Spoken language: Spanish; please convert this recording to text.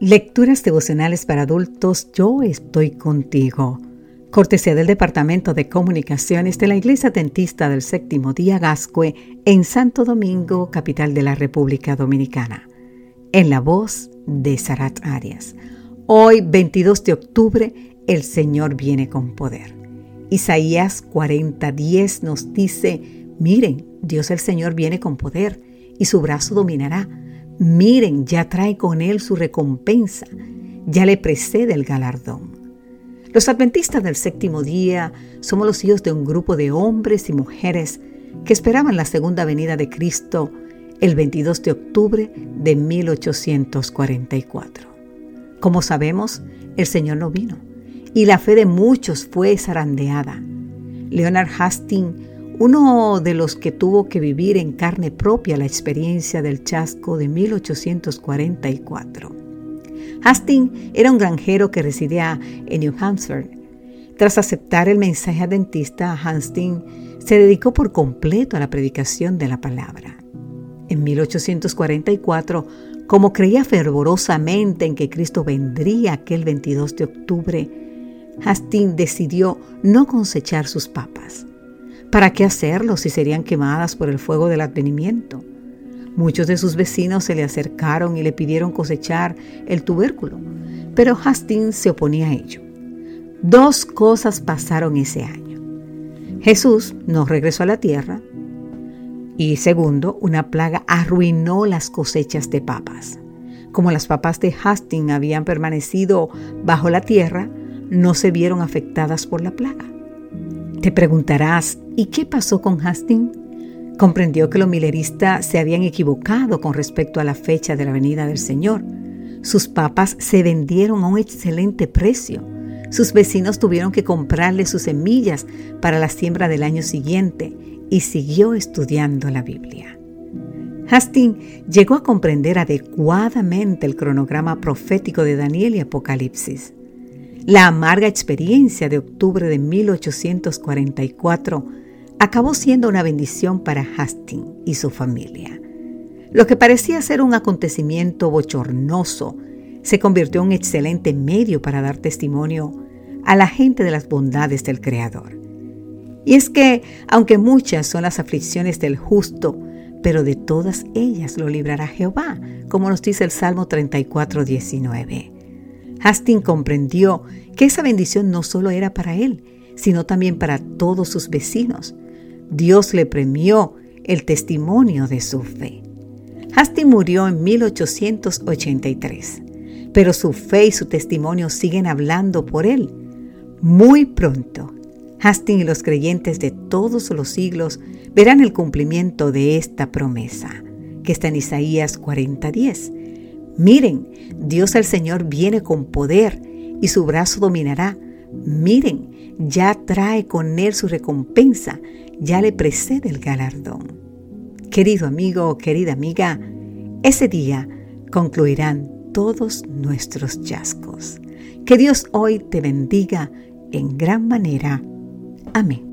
Lecturas devocionales para adultos, yo estoy contigo. Cortesía del Departamento de Comunicaciones de la Iglesia Dentista del Séptimo Día Gascue en Santo Domingo, capital de la República Dominicana. En la voz de Sarat Arias. Hoy, 22 de octubre, el Señor viene con poder. Isaías 40:10 nos dice, miren, Dios el Señor viene con poder y su brazo dominará Miren, ya trae con él su recompensa, ya le precede el galardón. Los adventistas del séptimo día somos los hijos de un grupo de hombres y mujeres que esperaban la segunda venida de Cristo el 22 de octubre de 1844. Como sabemos, el Señor no vino y la fe de muchos fue zarandeada. Leonard Hastings uno de los que tuvo que vivir en carne propia la experiencia del chasco de 1844. Hastings era un granjero que residía en New Hampshire. Tras aceptar el mensaje adventista, Hastings se dedicó por completo a la predicación de la palabra. En 1844, como creía fervorosamente en que Cristo vendría aquel 22 de octubre, Hastings decidió no cosechar sus papas. ¿Para qué hacerlo si serían quemadas por el fuego del advenimiento? Muchos de sus vecinos se le acercaron y le pidieron cosechar el tubérculo, pero Hastings se oponía a ello. Dos cosas pasaron ese año. Jesús no regresó a la tierra y segundo, una plaga arruinó las cosechas de papas. Como las papas de Hastings habían permanecido bajo la tierra, no se vieron afectadas por la plaga. Te preguntarás, ¿y qué pasó con Hastings? Comprendió que los mileristas se habían equivocado con respecto a la fecha de la venida del Señor. Sus papas se vendieron a un excelente precio. Sus vecinos tuvieron que comprarle sus semillas para la siembra del año siguiente y siguió estudiando la Biblia. Hastings llegó a comprender adecuadamente el cronograma profético de Daniel y Apocalipsis. La amarga experiencia de octubre de 1844 acabó siendo una bendición para Hastings y su familia. Lo que parecía ser un acontecimiento bochornoso se convirtió en un excelente medio para dar testimonio a la gente de las bondades del Creador. Y es que, aunque muchas son las aflicciones del justo, pero de todas ellas lo librará Jehová, como nos dice el Salmo 34, 19. Hastings comprendió que esa bendición no solo era para él, sino también para todos sus vecinos. Dios le premió el testimonio de su fe. Hastings murió en 1883, pero su fe y su testimonio siguen hablando por él. Muy pronto, Hastings y los creyentes de todos los siglos verán el cumplimiento de esta promesa, que está en Isaías 40:10. Miren, Dios el Señor viene con poder y su brazo dominará. Miren, ya trae con él su recompensa, ya le precede el galardón. Querido amigo o querida amiga, ese día concluirán todos nuestros chascos. Que Dios hoy te bendiga en gran manera. Amén.